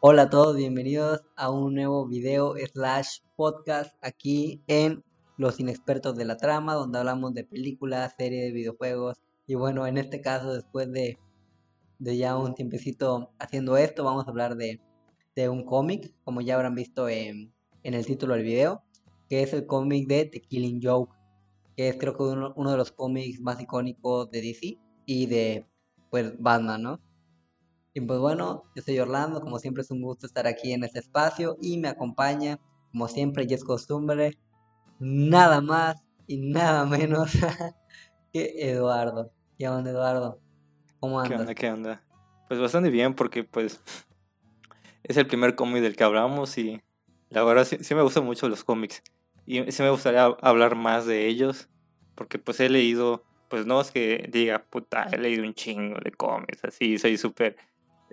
Hola a todos, bienvenidos a un nuevo video slash podcast aquí en Los Inexpertos de la Trama, donde hablamos de películas, series, videojuegos. Y bueno, en este caso, después de, de ya un tiempecito haciendo esto, vamos a hablar de, de un cómic, como ya habrán visto en, en, el título del video, que es el cómic de The Killing Joke, que es creo que uno, uno de los cómics más icónicos de DC y de pues Batman, ¿no? Y pues bueno, yo soy Orlando, como siempre es un gusto estar aquí en este espacio y me acompaña, como siempre y es costumbre, nada más y nada menos que Eduardo. ¿Qué onda Eduardo? ¿Cómo andas? ¿Qué onda? ¿Qué onda? Pues bastante bien porque pues es el primer cómic del que hablamos y la verdad sí, sí me gustan mucho los cómics y sí me gustaría hablar más de ellos porque pues he leído pues no es que diga, puta, he leído un chingo de cómics, así, soy súper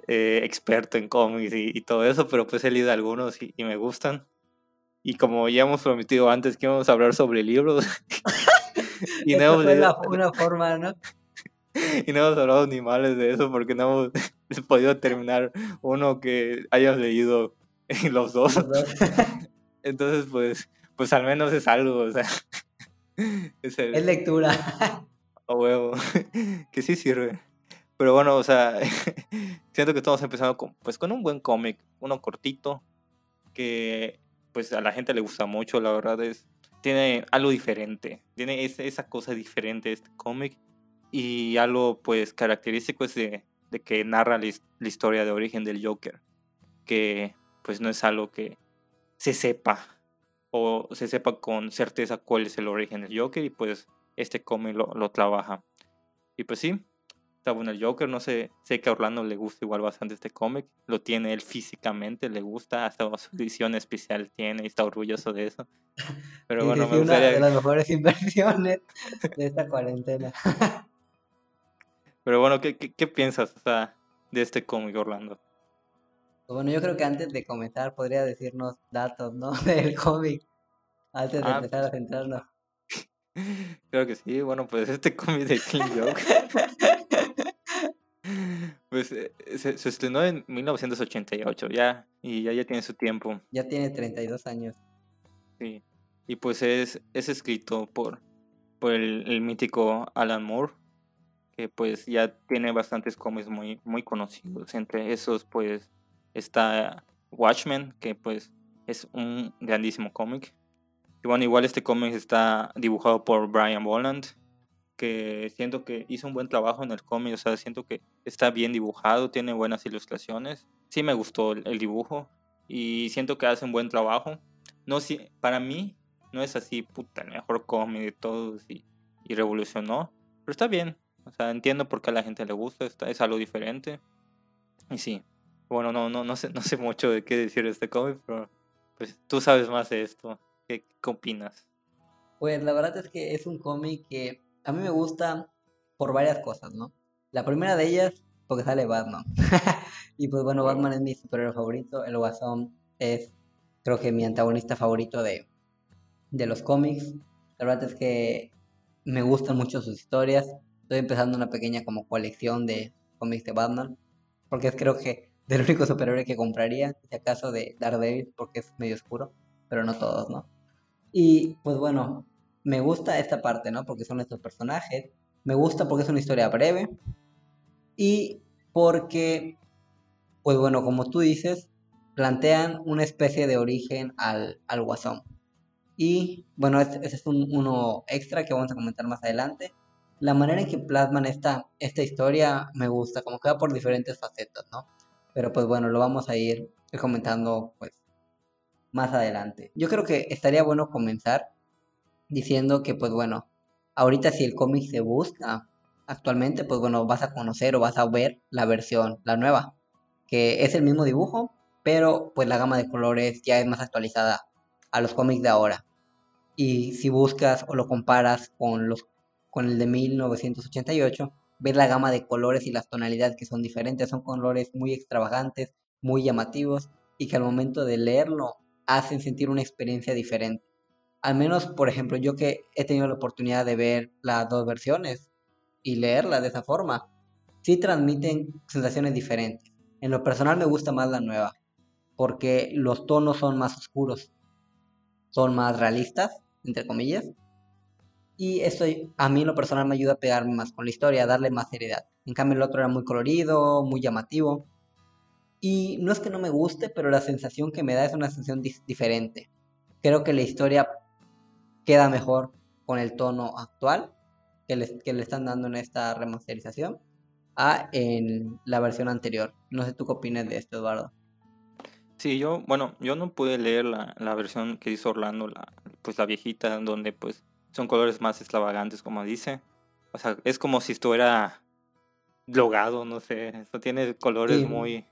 eh, experto en cómics y, todo eso, pero pues he leído algunos y, me gustan. Y como ya hemos prometido antes que íbamos a hablar sobre libros. y no hemos leído... una forma, ¿no? y no hemos hablado ni males de eso porque no hemos podido terminar uno que hayas leído los dos. Los dos. Entonces, pues, pues al menos es algo, o sea. Es, el... es lectura. A huevo. que sí sirve. Pero bueno, o sea, siento que estamos empezando con, pues, con un buen cómic, uno cortito, que pues a la gente le gusta mucho, la verdad es, tiene algo diferente, tiene esa cosa diferente este cómic y algo pues característico es de, de que narra la, la, historia de origen del Joker, que pues no es algo que se sepa o se sepa con certeza cuál es el origen del Joker y pues este cómic lo, lo trabaja. Y pues sí, está bueno el Joker, no sé, sé que a Orlando le gusta igual bastante este cómic, lo tiene él físicamente, le gusta, hasta su edición especial tiene y está orgulloso de eso. Pero bueno, me gustaría... una de las mejores inversiones de esta cuarentena. Pero bueno, ¿qué, qué, piensas de este cómic, Orlando? Bueno, yo creo que antes de comenzar podría decirnos datos, ¿no? Del cómic, antes de ah, empezar a centrarnos. Creo que sí, bueno, pues este cómic de King Joke pues eh, se, se, estrenó en 1988 ya, y ya, ya tiene su tiempo. Ya tiene 32 años. Sí, y pues es, es escrito por, por el, mítico Alan Moore, que pues ya tiene bastantes cómics muy, muy conocidos. Entre esos pues está Watchmen, que pues es un grandísimo cómic. Y bueno, igual este cómic está dibujado por Brian Boland, que siento que hizo un buen trabajo en el cómic, o sea, siento que está bien dibujado, tiene buenas ilustraciones. Sí me gustó el, dibujo y siento que hace un buen trabajo. No si, para mí no es así, puta, el mejor cómic de todos y, y, revolucionó, pero está bien. O sea, entiendo por qué a la gente le gusta, está, es algo diferente. Y sí, bueno, no, no, no sé, no sé mucho de qué decir de este cómic, pero pues tú sabes más de esto. ¿Qué, qué opinas? Pues la verdad es que es un cómic que a mí me gusta por varias cosas, ¿no? La primera de ellas, porque sale Batman. y pues bueno, Batman es mi superhéroe favorito. El Guasón es, creo que mi antagonista favorito de, de los cómics. La verdad es que me gustan mucho sus historias. Estoy empezando una pequeña como colección de cómics de Batman. Porque es creo que del único superhéroe que compraría, si acaso de Daredevil, porque es medio oscuro, pero no todos, ¿no? Y pues bueno, me gusta esta parte, ¿no? Porque son estos personajes. Me gusta porque es una historia breve. Y porque, pues bueno, como tú dices, plantean una especie de origen al, al guasón. Y bueno, ese es un, uno extra que vamos a comentar más adelante. La manera en que plasman esta, esta historia me gusta, como que va por diferentes facetas, ¿no? Pero pues bueno, lo vamos a ir comentando pues más adelante. Yo creo que estaría bueno comenzar diciendo que pues bueno, ahorita si el cómic se busca actualmente, pues bueno, vas a conocer o vas a ver la versión, la nueva, que es el mismo dibujo, pero pues la gama de colores ya es más actualizada a los cómics de ahora. Y si buscas o lo comparas con los con el de 1988, ves la gama de colores y las tonalidades que son diferentes, son colores muy extravagantes, muy llamativos y que al momento de leerlo hacen sentir una experiencia diferente al menos, por ejemplo, yo que he tenido la oportunidad de ver las dos versiones y leerlas de esa forma, sí transmiten sensaciones diferentes. En lo personal me gusta más la nueva, porque los tonos son más oscuros, son más realistas, entre comillas, y eso a mí en lo personal me ayuda a pegarme más con la historia, a darle más seriedad. En cambio el otro era muy colorido, muy llamativo, y no es que no me guste, pero la sensación que me da es una sensación diferente. Creo que la historia queda mejor con el tono actual que le, que le están dando en esta remasterización a en la versión anterior. No sé tú qué opinas de esto, Eduardo. Sí, yo, bueno, yo no pude leer la, la versión que hizo Orlando, la, pues la viejita, donde pues son colores más extravagantes, como dice. O sea, es como si estuviera drogado, no sé. Esto tiene colores muy,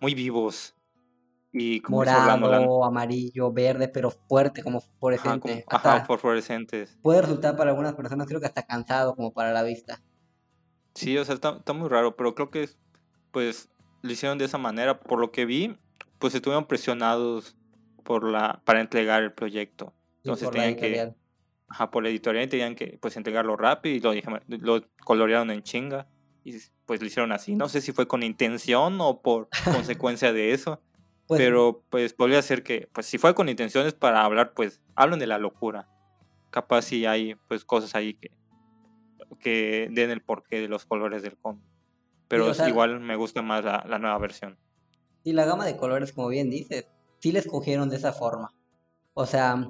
muy vivos. Y como Morado, amarillo, verde, pero fuerte, como fluorescente. Ajá, fluorescentes. Puede resultar para algunas personas, creo que hasta cansado, como para la vista. Sí, o sea, está, está muy raro, pero creo que pues lo hicieron de esa manera. Por lo que vi, pues estuvieron presionados por la para entregar el proyecto. Entonces tenían que ajá, por la editorial tenían que pues entregarlo rápido y lo, lo colorearon en chinga y pues lo hicieron así. No sé si fue con intención o por consecuencia de eso. Pues pero pues podría ser que, pues si fue con intenciones para hablar, pues hablan de la locura. Capaz si hay pues cosas ahí que, que den el porqué de los colores del cómic. Pero igual me gusta más la, la, nueva versión. Y la gama de colores, como bien dices, sí la escogieron de esa forma. O sea,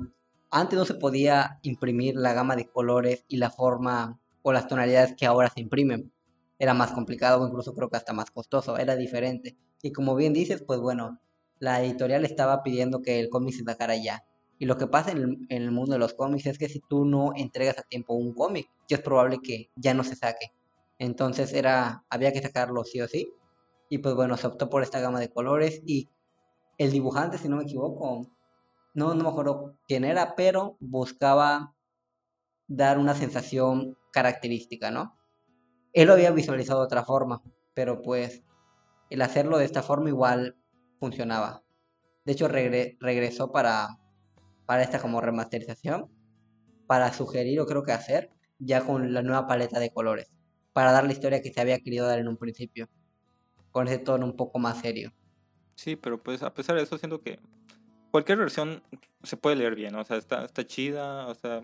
antes no se podía imprimir la gama de colores y la forma o las tonalidades que ahora se imprimen era más complicado, incluso creo que hasta más costoso, era diferente. Y como bien dices, pues bueno, la editorial estaba pidiendo que el cómic se sacara ya. Y lo que pasa en el, mundo de los cómics es que si tú no entregas a tiempo un cómic, es probable que ya no se saque. Entonces era, había que sacarlo sí o sí. Y pues bueno, se optó por esta gama de colores y el dibujante, si no me equivoco, no, no me acuerdo quién era, pero buscaba dar una sensación característica, ¿no? Él lo había visualizado de otra forma, pero pues el hacerlo de esta forma igual funcionaba. De hecho, regresó para, para esta como remasterización, para sugerir o creo que hacer, ya con la nueva paleta de colores, para dar la historia que se había querido dar en un principio, con ese tono un poco más serio. Sí, pero pues a pesar de eso, siento que cualquier versión se puede leer bien, o sea, está, está chida, o sea,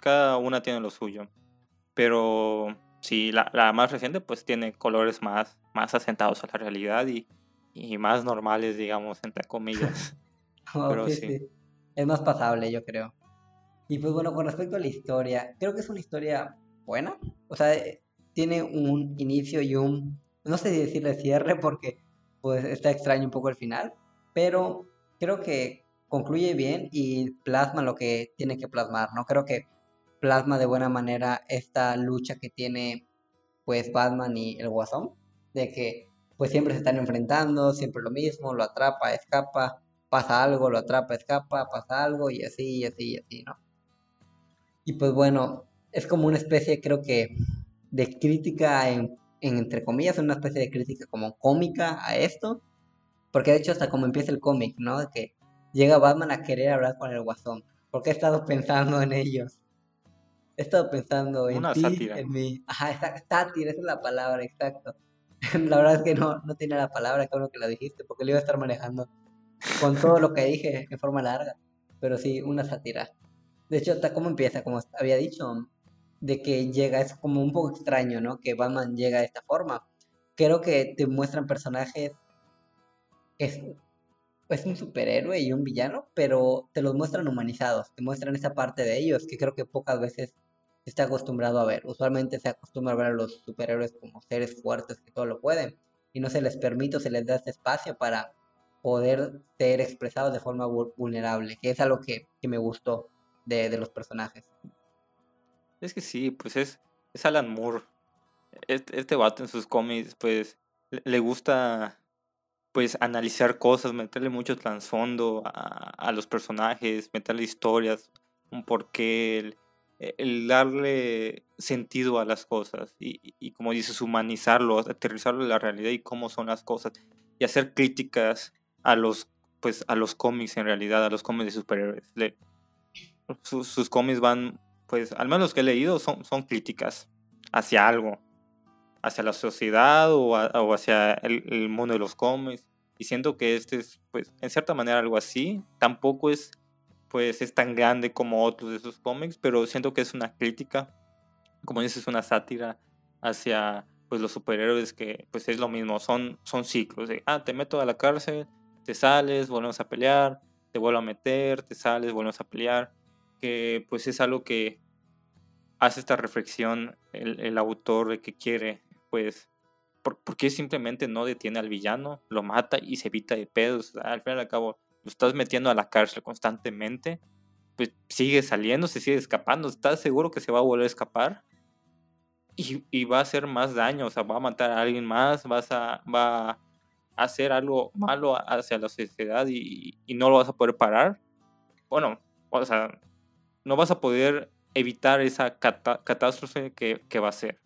cada una tiene lo suyo, pero Sí, la, la, más reciente pues tiene colores más, más asentados a la realidad y, y más normales, digamos, entre comillas. Pero sí, Es más pasable, yo creo. Y pues bueno, con respecto a la historia, creo que es una historia buena. O sea, eh, tiene un inicio y un, no sé si decirle cierre porque pues está extraño un poco el final, pero creo que concluye bien y plasma lo que tiene que plasmar, ¿no? Creo que plasma de buena manera esta lucha que tiene pues Batman y el Guasón, de que pues siempre se están enfrentando, siempre lo mismo, lo atrapa, escapa, pasa algo, lo atrapa, escapa, pasa algo y así, y así, y así, ¿no? Y pues bueno, es como una especie, creo que, de crítica en, entre comillas, una especie de crítica como cómica a esto, porque de hecho hasta como empieza el cómic, ¿no? De que llega Batman a querer hablar con el Guasón, porque he estado pensando en ellos he estado pensando en ti, en mí. Ajá, sátira, esa es la palabra, exacto. la verdad es que no, no tiene la palabra, que que la dijiste, porque lo iba a estar manejando con todo lo que dije en forma larga. Pero sí, una sátira. De hecho, hasta cómo empieza, como había dicho, de que llega, es como un poco extraño, ¿no? Que Batman llega de esta forma. Creo que te muestran personajes. Es, es un superhéroe y un villano, pero te los muestran humanizados. Te muestran esa parte de ellos que creo que pocas veces está acostumbrado a ver. Usualmente se acostumbra a ver a los superhéroes como seres fuertes que todo lo pueden y no se les permite o se les da ese espacio para poder ser expresados de forma vulnerable, que es algo que, que me gustó de, de, los personajes. Es que sí, pues es, es Alan Moore. Este, este vato en sus cómics, pues le gusta pues analizar cosas, meterle mucho trasfondo a, a, los personajes, meterle historias, un porqué, el darle sentido a las cosas y, como dices, humanizarlo, aterrizarlo en la realidad y cómo son las cosas y hacer críticas a los, pues, a los cómics en realidad, a los cómics de superhéroes. sus, cómics van, pues, al menos los que he leído, son, son críticas hacia algo, hacia la sociedad o, o hacia el, el, mundo de los cómics. Y siento que este es, pues, en cierta manera algo así. Tampoco es, pues, es tan grande como otros de esos cómics, pero siento que es una crítica, como dices, una sátira hacia, pues, los superhéroes que, pues, es lo mismo, son, son ciclos. De, ah, te meto a la cárcel, te sales, volvemos a pelear, te vuelvo a meter, te sales, volvemos a pelear. Que, pues, es algo que hace esta reflexión el, el autor de que quiere, pues, ¿por, simplemente no detiene al villano, lo mata y se evita de pedos? Al fin y al cabo, lo estás metiendo a la cárcel constantemente, pues sigue saliendo, se sigue escapando, ¿estás seguro que se va a volver a escapar? Y, va a hacer más daño, o sea, va a matar a alguien más, vas a, va a hacer algo malo hacia la sociedad y, y no lo vas a poder parar. Bueno, o sea, no vas a poder evitar esa catástrofe que, que, va a ser.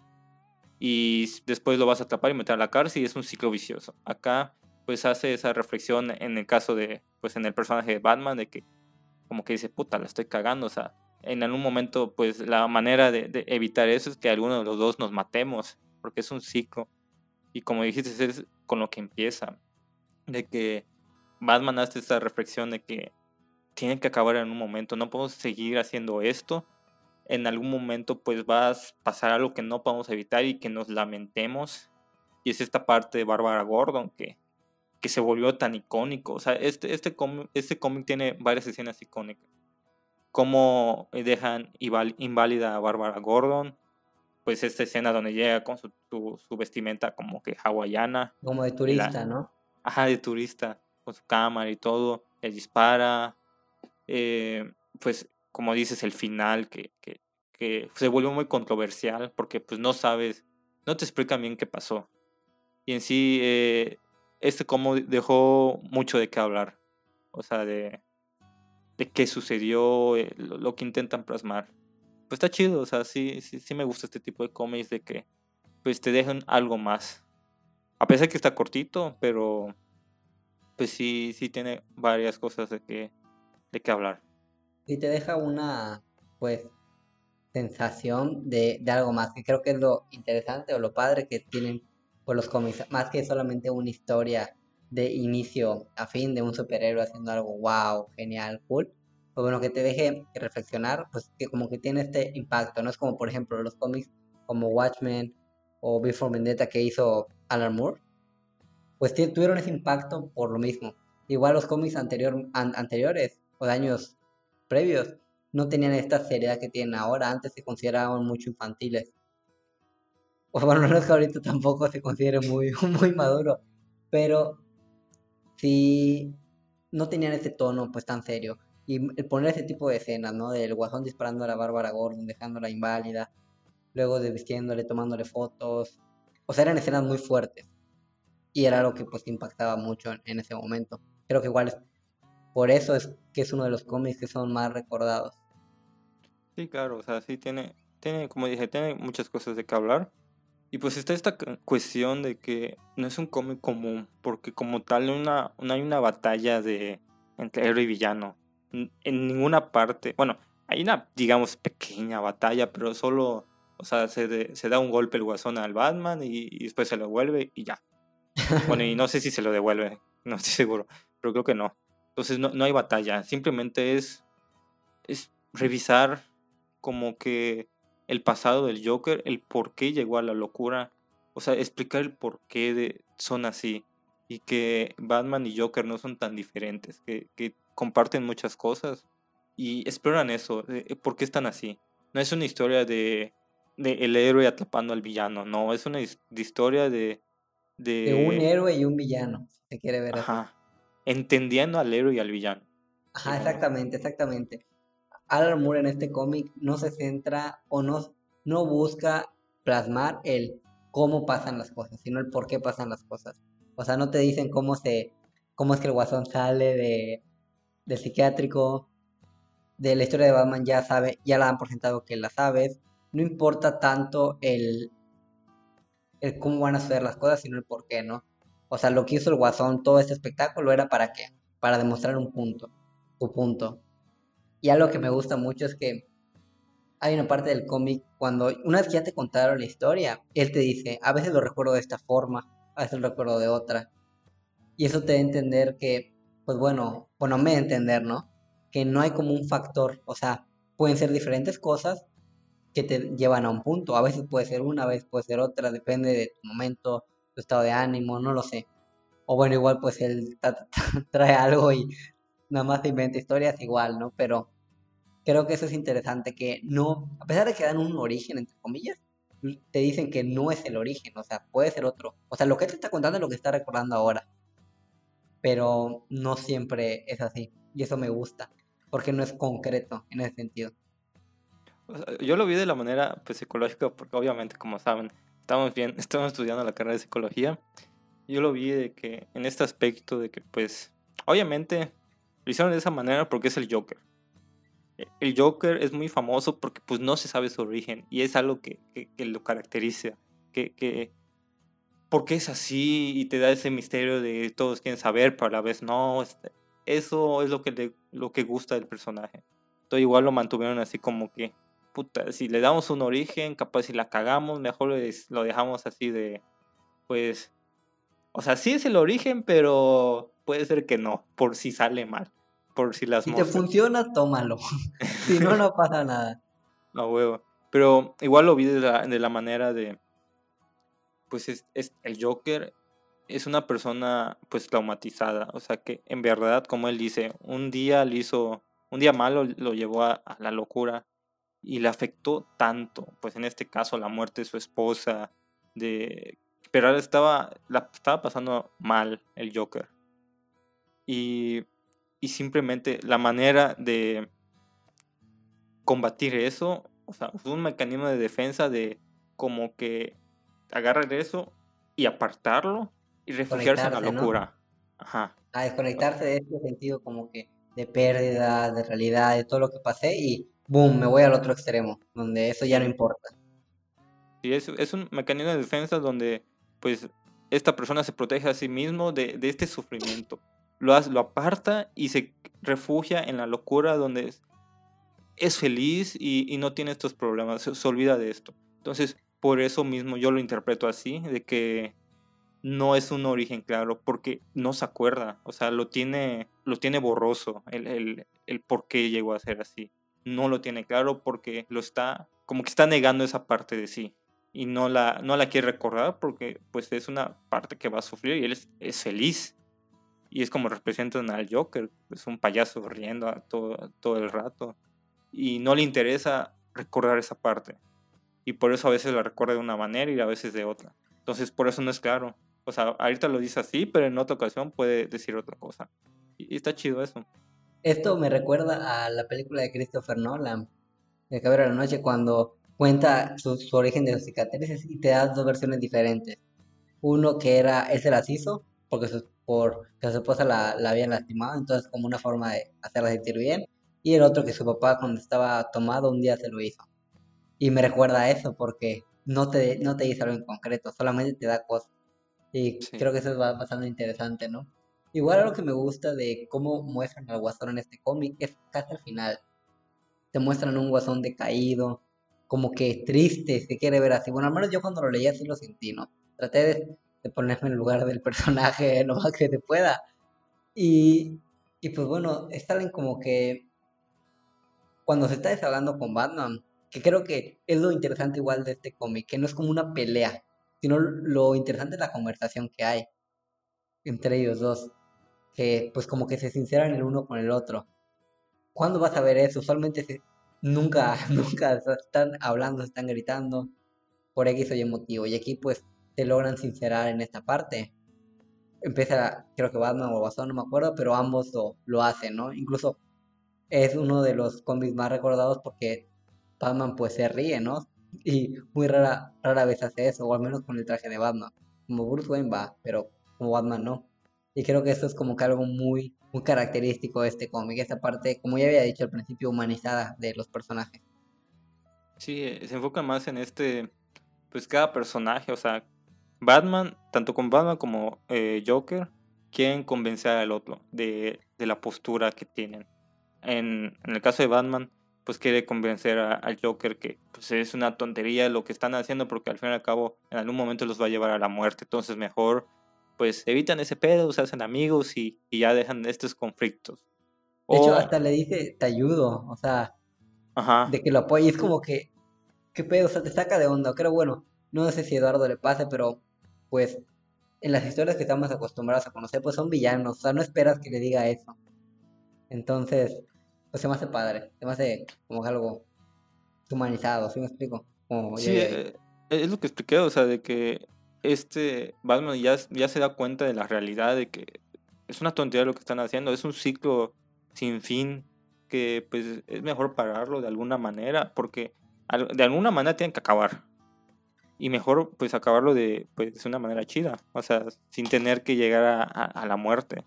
Y después lo vas a atrapar y meter a la cárcel y es un ciclo vicioso. Acá pues hace esa reflexión en el caso de, pues en el personaje de Batman, de que como que dice, puta, la estoy cagando, o sea, en algún momento pues la manera de, evitar eso es que alguno de los dos nos matemos, porque es un ciclo. Y como dijiste, es con lo que empieza, de que Batman hace esa reflexión de que tiene que acabar en un momento, no podemos seguir haciendo esto en algún momento pues va a pasar algo que no podemos evitar y que nos lamentemos. Y es esta parte de Bárbara Gordon que, que se volvió tan icónico. O sea, este, este, cómic, este cómic tiene varias escenas icónicas. Cómo dejan inválida a Bárbara Gordon. Pues esta escena donde llega con su, su, vestimenta como que hawaiana. Como de turista, ¿no? Ajá, de turista. Con su cámara y todo. Le dispara. Eh, pues como dices, el final que, que, que, se volvió muy controversial porque pues no sabes, no te explican bien qué pasó. Y en sí, eh, este como dejó mucho de qué hablar. O sea, de, de qué sucedió, eh, lo, que intentan plasmar. Pues está chido, o sea, sí, sí, sí me gusta este tipo de cómics de que pues te dejan algo más. A pesar que está cortito, pero pues sí, sí tiene varias cosas de que, de qué hablar y te deja una, pues, sensación de, de, algo más, que creo que es lo interesante o lo padre que tienen por los cómics, más que solamente una historia de inicio a fin de un superhéroe haciendo algo wow, genial, cool, pues bueno, que te deje reflexionar, pues que como que tiene este impacto, no es como por ejemplo los cómics como Watchmen o Before Vendetta que hizo Alan Moore, pues tuvieron ese impacto por lo mismo. Igual los cómics anterior, anteriores o de años previos no tenían esta seriedad que tienen ahora. Antes se consideraban mucho infantiles. O bueno, no es que ahorita tampoco se considere muy, muy maduro. Pero sí no tenían ese tono pues tan serio. Y el poner ese tipo de escenas, ¿no? Del guasón disparando a la Bárbara Gordon, dejándola inválida. Luego de vistiéndole, tomándole fotos. O sea, eran escenas muy fuertes. Y era algo que pues impactaba mucho en, en ese momento. Creo que igual es por eso es que es uno de los cómics que son más recordados. Sí, claro, o sea, sí tiene, tiene, como dije, tiene muchas cosas de qué hablar. Y pues está esta cuestión de que no es un cómic común, porque como tal una, no hay una batalla de entre héroe y villano. En ninguna parte, bueno, hay una, digamos, pequeña batalla, pero solo, o sea, se, se da un golpe el guasón al Batman y, y, después se lo devuelve y ya. Bueno, y no sé si se lo devuelve, no estoy seguro, pero creo que no. Entonces no, no hay batalla, simplemente es, es revisar como que el pasado del Joker, el por qué llegó a la locura, o sea, explicar el por qué de, son así y que Batman y Joker no son tan diferentes, que, que comparten muchas cosas y exploran eso, de, por qué están así. No es una historia de, de el héroe atrapando al villano, no, es una historia de, de... de un héroe y un villano, se quiere ver Ajá entendiendo al héroe y al villano. Ajá, exactamente, exactamente. Alan Moore en este cómic no se centra o no, no busca plasmar el cómo pasan las cosas, sino el por qué pasan las cosas. O sea, no te dicen cómo se cómo es que el guasón sale de del psiquiátrico, de la historia de Batman ya sabe, ya la han presentado que la sabes. No importa tanto el, el cómo van a suceder las cosas, sino el por qué, ¿no? O sea, lo que hizo el Guasón, todo este espectáculo era para qué? Para demostrar un punto, su punto. Y algo que me gusta mucho es que hay una parte del cómic cuando una vez que ya te contaron la historia, él te dice, a veces lo recuerdo de esta forma, a veces lo recuerdo de otra. Y eso te da a entender que, pues bueno, bueno, me da a entender, ¿no? Que no hay como un factor, o sea, pueden ser diferentes cosas que te llevan a un punto. A veces puede ser una, a veces puede ser otra, depende de tu momento, tu estado de ánimo, no lo sé. O bueno, igual pues él trae algo y nada más inventa historias igual, ¿no? Pero creo que eso es interesante, que no, a pesar de que dan un origen, entre comillas, te dicen que no es el origen, o sea, puede ser otro. O sea, lo que te está contando es lo que está recordando ahora. Pero no siempre es así. Y eso me gusta, porque no es concreto en ese sentido. Yo lo vi de la manera pues, psicológica, porque obviamente, como saben, estamos, bien, estamos estudiando la carrera de psicología. Yo lo vi de que en este aspecto de que, pues, obviamente lo hicieron de esa manera porque es el Joker el Joker es muy famoso porque pues no se sabe su origen y es algo que, lo caracteriza, que porque es así y te da ese misterio de todos quieren saber, pero a la vez no, este, eso es lo que, lo que gusta del personaje. Entonces igual lo mantuvieron así como que, puta, si le damos un origen, capaz si la cagamos, mejor lo dejamos así de, pues, o sea, sí es el origen, pero puede ser que no, por si sale mal por si las Si te funciona, tómalo. si no, no pasa nada. No, huevo. Pero igual lo vi de la, manera de. Pues es, el Joker es una persona pues traumatizada. O sea que en verdad, como él dice, un día le hizo. Un día malo lo llevó a, la locura. Y le afectó tanto. Pues en este caso, la muerte de su esposa. De. Pero ahora estaba. La estaba pasando mal el Joker. Y y simplemente la manera de combatir eso, o sea, un mecanismo de defensa de como que agarrar eso y apartarlo y refugiarse en la locura. Ajá. A desconectarse de ese sentido como que de pérdida, de realidad, de todo lo que pasé y boom, me voy al otro extremo, donde eso ya no importa. Sí, es, es un mecanismo de defensa donde pues esta persona se protege a sí mismo de, de este sufrimiento lo, aparta y se refugia en la locura donde es, feliz y, no tiene estos problemas, se, olvida de esto. Entonces, por eso mismo yo lo interpreto así, de que no es un origen claro, porque no se acuerda, o sea, lo tiene, lo tiene borroso el, el, el por qué llegó a ser así. No lo tiene claro porque lo está, como que está negando esa parte de sí y no la, no la quiere recordar porque pues es una parte que va a sufrir y él es feliz y es como representan al Joker, es un payaso riendo todo, todo el rato. Y no le interesa recordar esa parte. Y por eso a veces la recuerda de una manera y a veces de otra. Entonces por eso no es claro. O sea, ahorita lo dice así, pero en otra ocasión puede decir otra cosa. Y, está chido eso. Esto me recuerda a la película de Christopher Nolan, de Cabra de la Noche, cuando cuenta su, origen de los cicatrices y te da dos versiones diferentes. Uno que era, él se las porque su, por que su esposa la, la habían lastimado, entonces como una forma de hacerla sentir bien. Y el otro que su papá cuando estaba tomado un día se lo hizo. Y me recuerda a eso porque no te, no te dice algo en concreto, solamente te da cosas. Y creo que eso es bastante interesante, ¿no? Igual algo que me gusta de cómo muestran al guasón en este cómic es casi al final. Te muestran un guasón decaído, como que triste, se quiere ver así. Bueno, al menos yo cuando lo leí así lo sentí, ¿no? Traté de de ponerme en el lugar del personaje lo más que se pueda. Y, y pues bueno, salen como que cuando se está desahogando con Batman, que creo que es lo interesante igual de este cómic, que no es como una pelea, sino lo interesante es la conversación que hay entre ellos dos, que pues como que se sinceran el uno con el otro. ¿Cuándo vas a ver eso? Usualmente nunca, nunca están hablando, están gritando por X o Y motivo. Y aquí pues te logran sincerar en esta parte. Empieza, creo que Batman o Batman, no me acuerdo, pero ambos lo, lo hacen, ¿no? Incluso es uno de los cómics más recordados porque Batman pues se ríe, ¿no? Y muy rara, rara vez hace eso, o al menos con el traje de Batman. Como Bruce Wayne va, pero como Batman no. Y creo que eso es como que algo muy, muy característico de este cómic, esta parte, como ya había dicho al principio, humanizada de los personajes. Sí, eh, se enfoca más en este, pues cada personaje, o sea, Batman, tanto con Batman como eh, Joker, quieren convencer al otro de, la postura que tienen. En, el caso de Batman, pues quiere convencer al Joker que pues, es una tontería lo que están haciendo porque al fin y al cabo en algún momento los va a llevar a la muerte. Entonces mejor pues evitan ese pedo, se hacen amigos y, y ya dejan estos conflictos. De hecho, hasta le dice, te ayudo, o sea, Ajá. de que lo apoye. Es como que, ¿qué pedo? O sea, te saca de onda. Creo, bueno, no sé si a Eduardo le pase, pero pues en las historias que estamos acostumbrados a conocer, pues son villanos. O sea, no esperas que le diga eso. Entonces, pues se me hace padre. Se me hace como algo humanizado, ¿sí me explico? Sí, eh, es lo que expliqué, o sea, de que este Batman ya, ya se da cuenta de la realidad de que es una tontería lo que están haciendo, es un ciclo sin fin que pues es mejor pararlo de alguna manera, porque de alguna manera tienen que acabar. Y mejor pues acabarlo de, pues, una manera chida, o sea, sin tener que llegar a, a- la muerte.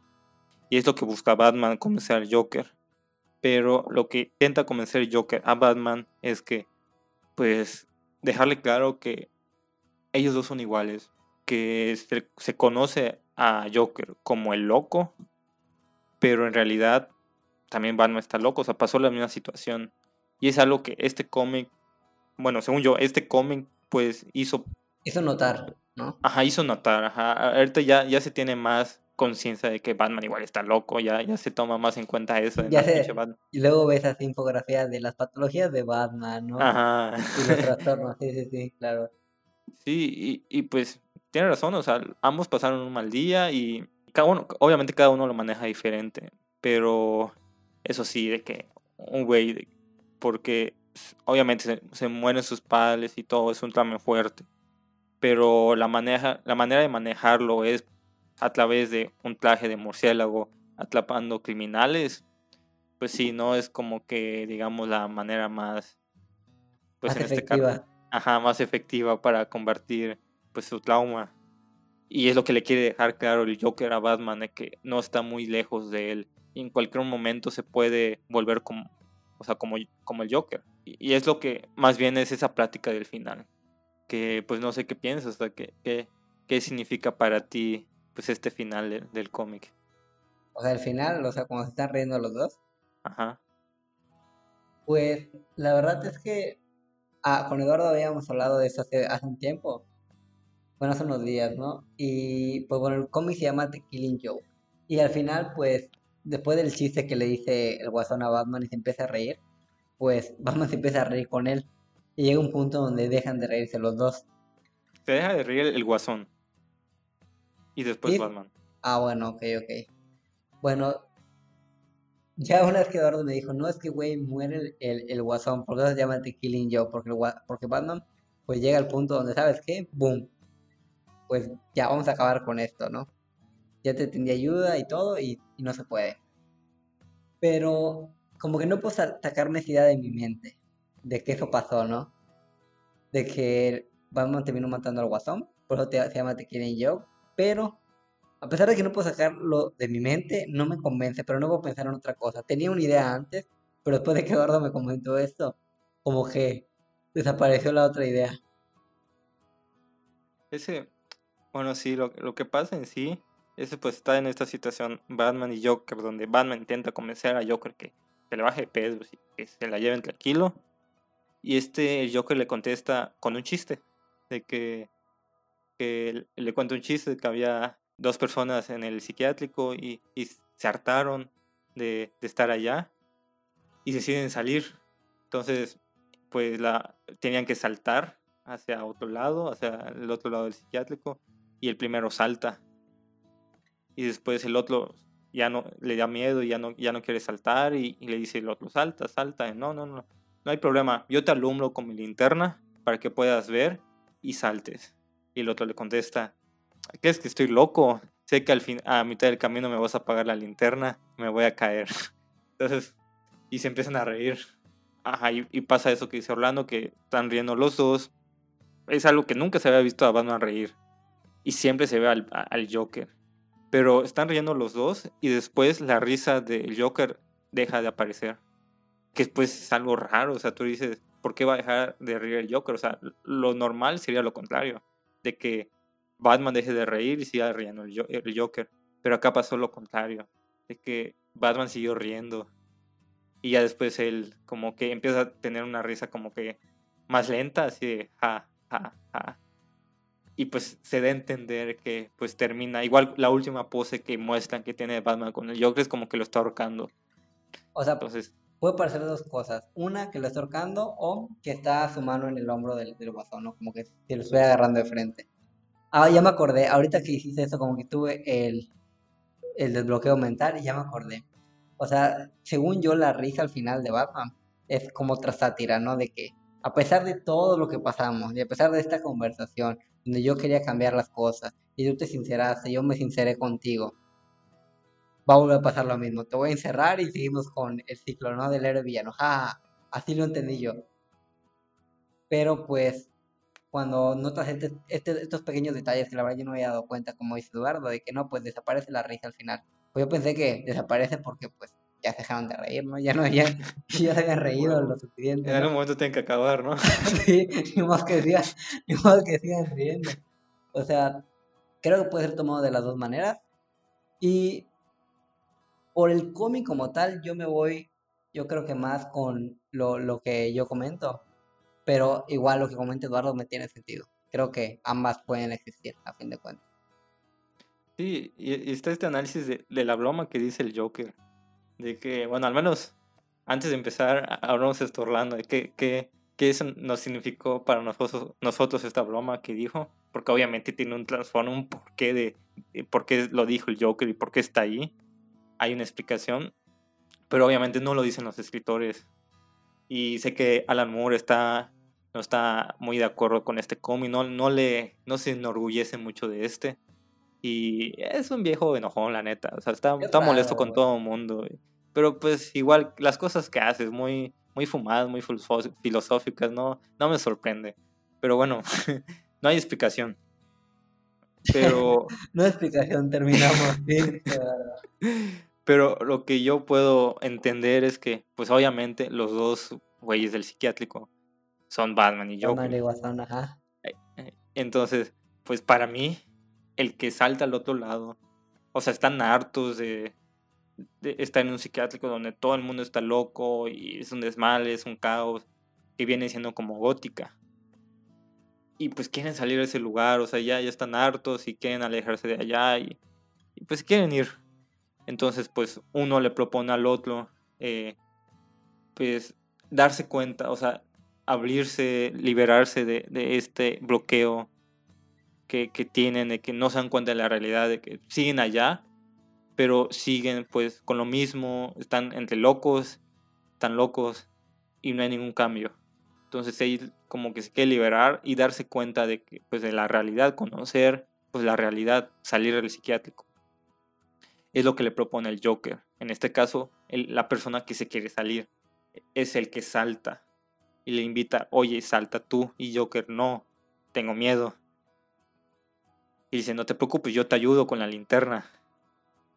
Y es lo que busca Batman, convencer al Joker. Pero lo que intenta convencer Joker a Batman es que, pues, dejarle claro que ellos dos son iguales, que se, se conoce a Joker como el loco, pero en realidad también Batman está loco, o sea, pasó la misma situación. Y es algo que este cómic, bueno, según yo, este cómic pues hizo, Hizo notar, ¿no? ajá, hizo notar, ajá, ahorita ya, ya se tiene más conciencia de que Batman igual está loco, ya, ya se toma más en cuenta eso. en Ya sé. Y luego ves así infografías de las patologías de Batman, ¿no? Ajá. Y los trastornos, sí, sí, sí, claro. Sí, y, y pues tiene razón, o sea, ambos pasaron un mal día y cada uno, obviamente cada uno lo maneja diferente, pero eso sí, de que un güey, porque obviamente se, se mueren sus padres y todo, es un tramo fuerte, pero la, maneja, la manera de manejarlo es a través de un traje de murciélago atrapando criminales, pues sí, no es como que, digamos, la manera más, pues Más en este caso, efectiva. ajá, más efectiva para combatir pues su trauma. Y es lo que le quiere dejar claro el Joker a Batman, de que no está muy lejos de él. Y en cualquier momento se puede volver como, o sea, como, como el Joker. Y, es lo que más bien es esa plática del final. Que pues no sé qué piensas, o sea, qué, qué, qué significa para ti pues este final del- del cómic. O sea, al final, o sea, cuando se están riendo los dos, Ajá. pues la verdad es que ah, con Eduardo habíamos hablado de eso hace, hace un tiempo. Bueno, hace unos días, ¿no? Y pues bueno, el cómic se llama The Killing Joke. Y al final, pues, después del chiste que le dice el guasón a Batman y se empieza a reír, pues Batman se empieza a reír con él. Y llega un punto donde dejan de reírse los dos. Se deja de reír el, el guasón. Y después Sí. Batman. Ah, bueno, ok, ok. Bueno, ya una vez que Eduardo me dijo, no, es que, güey, muere el, el, el guasón, por eso se llama The Killing Joke, porque, el porque Batman, pues llega al punto donde, ¿sabes qué? Boom. Pues ya vamos a acabar con esto, ¿no? Ya te tendí ayuda y todo, y, y no se puede. Pero como que no puedo sa- sacarme esa idea de mi mente, de que eso pasó, ¿no? De que Batman terminó matando al guasón, por eso te- se llama The Killing Joke, pero a pesar de que no puedo sacarlo de mi mente, no me convence, pero no puedo pensar en otra cosa. Tenía una idea antes, pero después de que Eduardo me comentó esto, como que desapareció la otra idea. Ese, bueno, sí, lo, lo que pasa en sí, ese pues está en esta situación Batman y Joker, donde Batman intenta convencer a Joker que, que le baje pedo, que se la lleven tranquilo. Y este el Joker le contesta con un chiste, de que, le cuenta un chiste de que había dos personas en el psiquiátrico y, y se hartaron de, de estar allá y deciden salir. Entonces, pues la tenían que saltar hacia otro lado, hacia el otro lado del psiquiátrico, y el primero salta. Y después el otro ya no le da miedo y ya no, ya no quiere saltar, y, le dice el otro, salta, salta. No, no, no, no hay problema, yo te alumbro con mi linterna para que puedas ver y saltes. Y el otro le contesta, ¿crees que estoy loco? Sé que al fin, a mitad del camino me vas a apagar la linterna, me voy a caer. Entonces, y se empiezan a reír. Ajá, y, pasa eso que dice Orlando, que están riendo los dos. Es algo que nunca se había visto a Batman reír. Y siempre se ve al, al Joker. Pero están riendo los dos y después la risa del Joker deja de aparecer. Que pues es algo raro, o sea, tú dices, ¿por qué va a dejar de reír el Joker? O sea, lo normal sería lo contrario, de que Batman deje de reír y siga riendo el, Jo- el Joker. Pero acá pasó lo contrario, de que Batman siguió riendo. Y ya después él como que empieza a tener una risa como que más lenta, así de ja, ja, ja. Y pues se da a entender que pues termina, igual la última pose que muestran que tiene Batman con el Joker es como que lo está ahorcando. O sea, Entonces, puede parecer dos cosas. Una, que lo está ahorcando o que está su mano en el hombro del, del guasón, ¿no? Como que se lo estoy agarrando de frente. Ah, ya me acordé, ahorita que hiciste eso, como que tuve el, el desbloqueo mental y ya me acordé. O sea, según yo, la risa al final de Batman es como otra sátira, ¿no? De que a pesar de todo lo que pasamos y a pesar de esta conversación, donde yo quería cambiar las cosas y tú te sinceraste, yo me sinceré contigo, va a volver a pasar lo mismo. Te voy a encerrar y seguimos con el ciclo, ¿no? Del héroe villano. Ja, así lo entendí yo. Pero pues, cuando notas este, este, estos pequeños detalles que la verdad yo no había dado cuenta, como dice Eduardo, de que no, pues desaparece la risa al final. Pues yo pensé que desaparece porque pues ya se dejaron de reír, ¿no? Ya no, ya, ya se habían reído lo suficiente. En algún momento tienen que acabar, ¿no? sí, ni más que sigan, ni más que sigan riendo. O sea, creo que puede ser tomado de las dos maneras. Y por el cómic como tal, yo me voy, yo creo que más con lo, lo que yo comento. Pero igual lo que comenta Eduardo me tiene sentido. Creo que ambas pueden existir, a fin de cuentas. Sí, y, está este análisis de, de, la broma que dice el Joker. De que, bueno, al menos antes de empezar, hablamos esto, Orlando, de qué, qué, qué eso nos significó para nosotros, nosotros esta broma que dijo. Porque obviamente tiene un trasfondo, un porqué de, de por qué lo dijo el Joker y por qué está ahí hay una explicación, pero obviamente no lo dicen los escritores. Y sé que Alan Moore está, no está muy de acuerdo con este cómic, no, no, le, no se enorgullece mucho de este. Y es un viejo enojón, la neta. O sea, está, está molesto con todo el mundo. Pero pues igual las cosas que hace, muy, muy fumadas, muy filosóficas, no, no me sorprende. Pero bueno, no hay explicación. Pero... no hay explicación, terminamos. Pero lo que yo puedo entender es que, pues obviamente, los dos güeyes del psiquiátrico son Batman y Joker. Eh, eh, entonces, pues para mí, el que salta al otro lado, o sea, están hartos de, estar en un psiquiátrico donde todo el mundo está loco y es un desmal, es un caos, que viene siendo como gótica. Y pues quieren salir de ese lugar, o sea, ya, ya están hartos y quieren alejarse de allá y, y pues quieren ir entonces, pues uno le propone al otro, eh, pues darse cuenta, o sea, abrirse, liberarse de, este bloqueo que, tienen, de que no se dan cuenta de la realidad, de que siguen allá, pero siguen pues con lo mismo, están entre locos, están locos y no hay ningún cambio. Entonces ellos como que se quiere liberar y darse cuenta de que pues de la realidad, conocer pues la realidad, salir del psiquiátrico es lo que le propone el Joker. En este caso, la persona que se quiere salir es el que salta y le invita, oye, salta tú. Y Joker, no, tengo miedo. Y dice, no te preocupes, yo te ayudo con la linterna.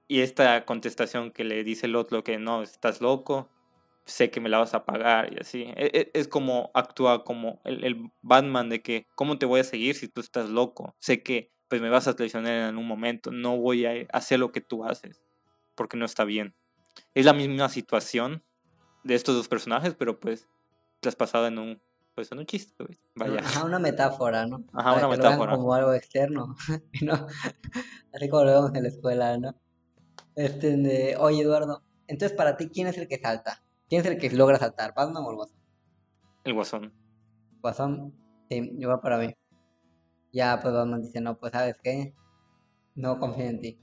Y esta contestación que le dice el otro que no, estás loco, sé que me la vas a pagar y así. E, e, es, como actúa como el, el, Batman de que, ¿cómo te voy a seguir si tú estás loco? Sé que pues me vas a traicionar en un momento, no voy a hacer lo que tú haces, porque no está bien. Es la misma situación de estos dos personajes, pero pues traspasado en un, pues en un chiste, Vaya. Ajá, una metáfora, ¿no? Ajá, una metáfora. como algo externo, ¿no? Así como lo vemos en la escuela, ¿no? Este, de, oye, Eduardo, entonces para ti, ¿quién es el que salta? ¿Quién es el que logra saltar? ¿Batman o el Guasón? El Guasón. Guasón, sí, yo para mí. Ya, pues Batman dice, no, pues sabes qué, no confío en ti.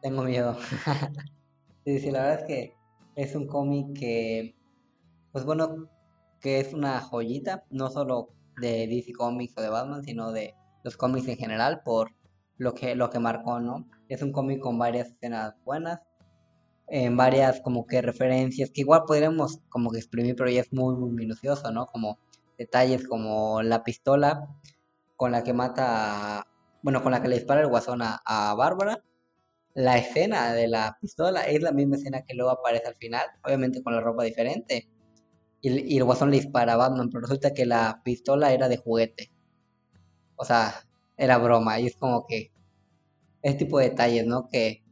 Tengo miedo. sí, sí, la verdad es que es un cómic que, pues bueno, que es una joyita, no solo de DC Comics o de Batman, sino de los cómics en general, por lo que, lo que marcó, ¿no? Es un cómic con varias escenas buenas, en varias como que referencias, que igual podríamos como que exprimir, pero ya es muy, muy minucioso, ¿no? Como detalles como la pistola con la que mata, bueno, con la que le dispara el guasón a, Bárbara. La escena de la pistola es la misma escena que luego aparece al final, obviamente con la ropa diferente. Y, el guasón le dispara a Batman, pero resulta que la pistola era de juguete. O sea, era broma. Y es como que ese tipo de detalles, ¿no? Que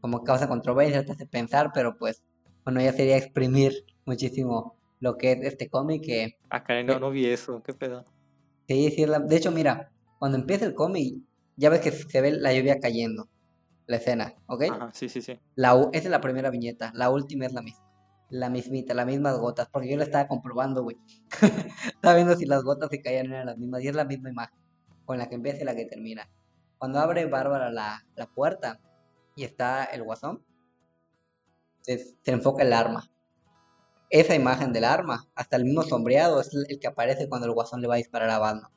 como causa controversia, te hace pensar, pero pues, bueno, ya sería exprimir muchísimo lo que es este cómic. Que, Acá ah, no, no vi eso, qué pedo. Sí, sí, de hecho, mira, cuando empieza el cómic, ya ves que se ve la lluvia cayendo, la escena, ¿ok? Ajá, sí, sí, sí. La, esa es la primera viñeta, la última es la misma. La mismita, las mismas gotas, porque yo la estaba comprobando, güey. estaba viendo si las gotas se caían eran las mismas, y es la misma imagen, con la que empieza y la que termina. Cuando abre Bárbara la, la puerta y está el guasón, se, se enfoca el arma. Esa imagen del arma, hasta el mismo sombreado, es el que aparece cuando el guasón le va a disparar a Batman.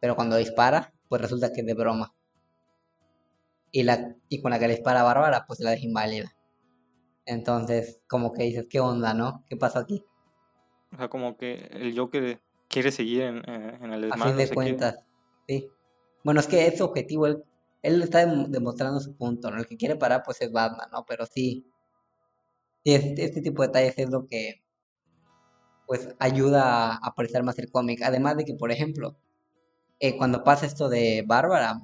Pero cuando dispara, pues resulta que es de broma. Y, la, y con la que le dispara a Bárbara, pues la deja inválida. Entonces, como que dices, ¿qué onda, no? ¿Qué pasó aquí? O sea, como que el Joker quiere seguir en, eh, en el A desmadre. fin de quiere- cuentas, sí. Bueno, es que es su objetivo, él, él está dem- demostrando su punto, ¿no? El que quiere parar, pues es Batman, ¿no? Pero sí, sí, este, este tipo de detalles es lo que, pues, ayuda a apreciar más el cómic. Además de que, por ejemplo, eh, cuando pasa esto de Bárbara,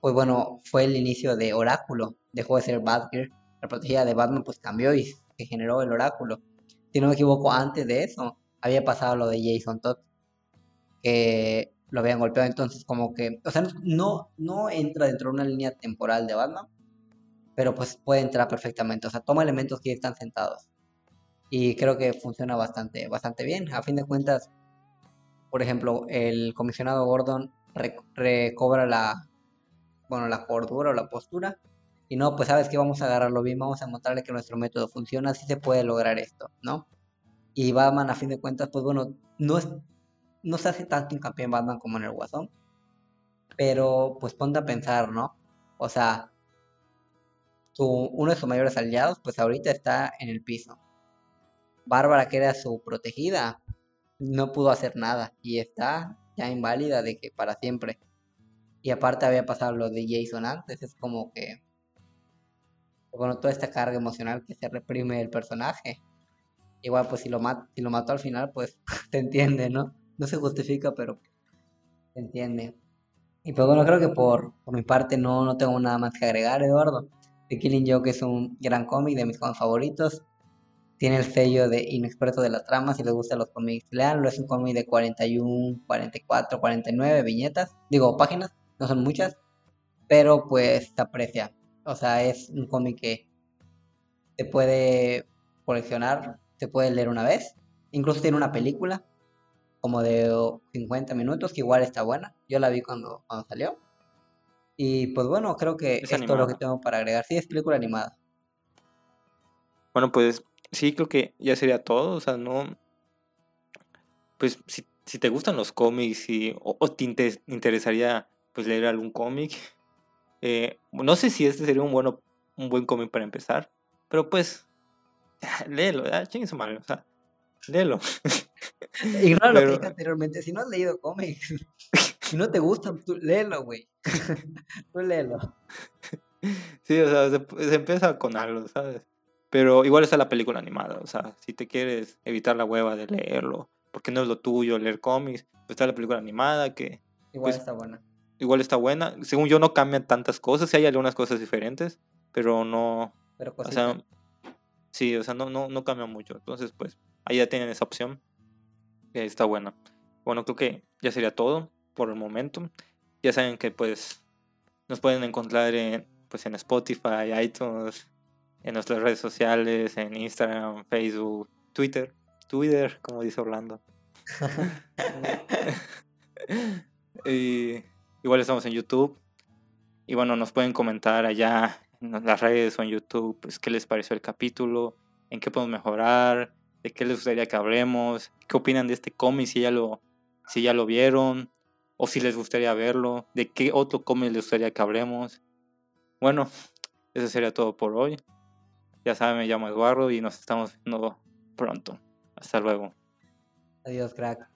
pues bueno, fue el inicio de Oráculo, dejó de ser Batgirl, la protegida de Batman pues cambió y se generó el Oráculo. Si no me equivoco, antes de eso había pasado lo de Jason Todd, que lo habían golpeado, entonces como que, o sea, no, no entra dentro de una línea temporal de Batman, pero pues puede entrar perfectamente, o sea, toma elementos que están sentados. Y creo que funciona bastante, bastante bien. A fin de cuentas, por ejemplo, el comisionado Gordon rec- recobra la, bueno, la cordura o la postura. Y no, pues sabes que vamos a agarrarlo bien, vamos a mostrarle que nuestro método funciona, así se puede lograr esto, ¿no? Y Batman, a fin de cuentas, pues bueno, no es, no se hace tanto hincapié en Batman como en el Guasón. Pero pues ponte a pensar, ¿no? O sea, su, uno de sus mayores aliados, pues ahorita está en el piso. Bárbara, que era su protegida, no pudo hacer nada y está ya inválida de que para siempre. Y aparte había pasado lo de Jason antes, es como que, bueno, toda esta carga emocional que se reprime el personaje. Igual, pues si lo, mat si lo mató al final, pues se entiende, ¿no? No se justifica, pero se entiende. Y pues bueno, creo que por, por mi parte no, no tengo nada más que agregar, Eduardo. The Killing Joke es un gran cómic de mis cómics favoritos. Tiene el sello de inexperto de las tramas. Si les gustan los cómics, leanlo. Es un cómic de 41, 44, 49 viñetas. Digo, páginas. No son muchas. Pero pues se aprecia. O sea, es un cómic que se puede coleccionar. Se puede leer una vez. Incluso tiene una película. Como de 50 minutos. Que igual está buena. Yo la vi cuando, cuando salió. Y pues bueno, creo que Es es todo lo que tengo para agregar. Sí, es película animada. Bueno, pues sí, creo que ya sería todo. O sea, no. Pues si, si te gustan los cómics y, o, o te inte- interesaría pues leer algún cómic, eh, no sé si este sería un, bueno, un buen cómic para empezar, pero pues léelo, ya, chingue su madre, o sea, léelo. Ignora lo que dije anteriormente. Si no has leído cómics, si no te gustan, tú léelo, güey. tú léelo. Sí, o sea, se, se empieza con algo, ¿sabes? Pero igual está la película animada, o sea, si te quieres evitar la hueva de leerlo, porque no es lo tuyo leer cómics, pues está la película animada que Igual Pues, está buena. Igual está buena. Según yo no cambian tantas cosas, sí hay algunas cosas diferentes, pero no, Pero o sea, sí, o sea, no, no, no cambia mucho. Entonces, pues, ahí ya tienen esa opción. que está buena. Bueno, creo que ya sería todo por el momento. Ya saben que pues nos pueden encontrar en, pues, en Spotify, iTunes, en nuestras redes sociales, en Instagram, Facebook, Twitter. Twitter, como dice Orlando. y igual estamos en YouTube. Y bueno, nos pueden comentar allá en las redes o en YouTube, pues qué les pareció el capítulo, en qué podemos mejorar, de qué les gustaría que hablemos, qué opinan de este cómic, si ya lo, si ya lo vieron, o si les gustaría verlo, de qué otro cómic les gustaría que hablemos. Bueno, eso sería todo por hoy. Ya saben, me llamo Eduardo y nos estamos viendo pronto. Hasta luego. Adiós, crack.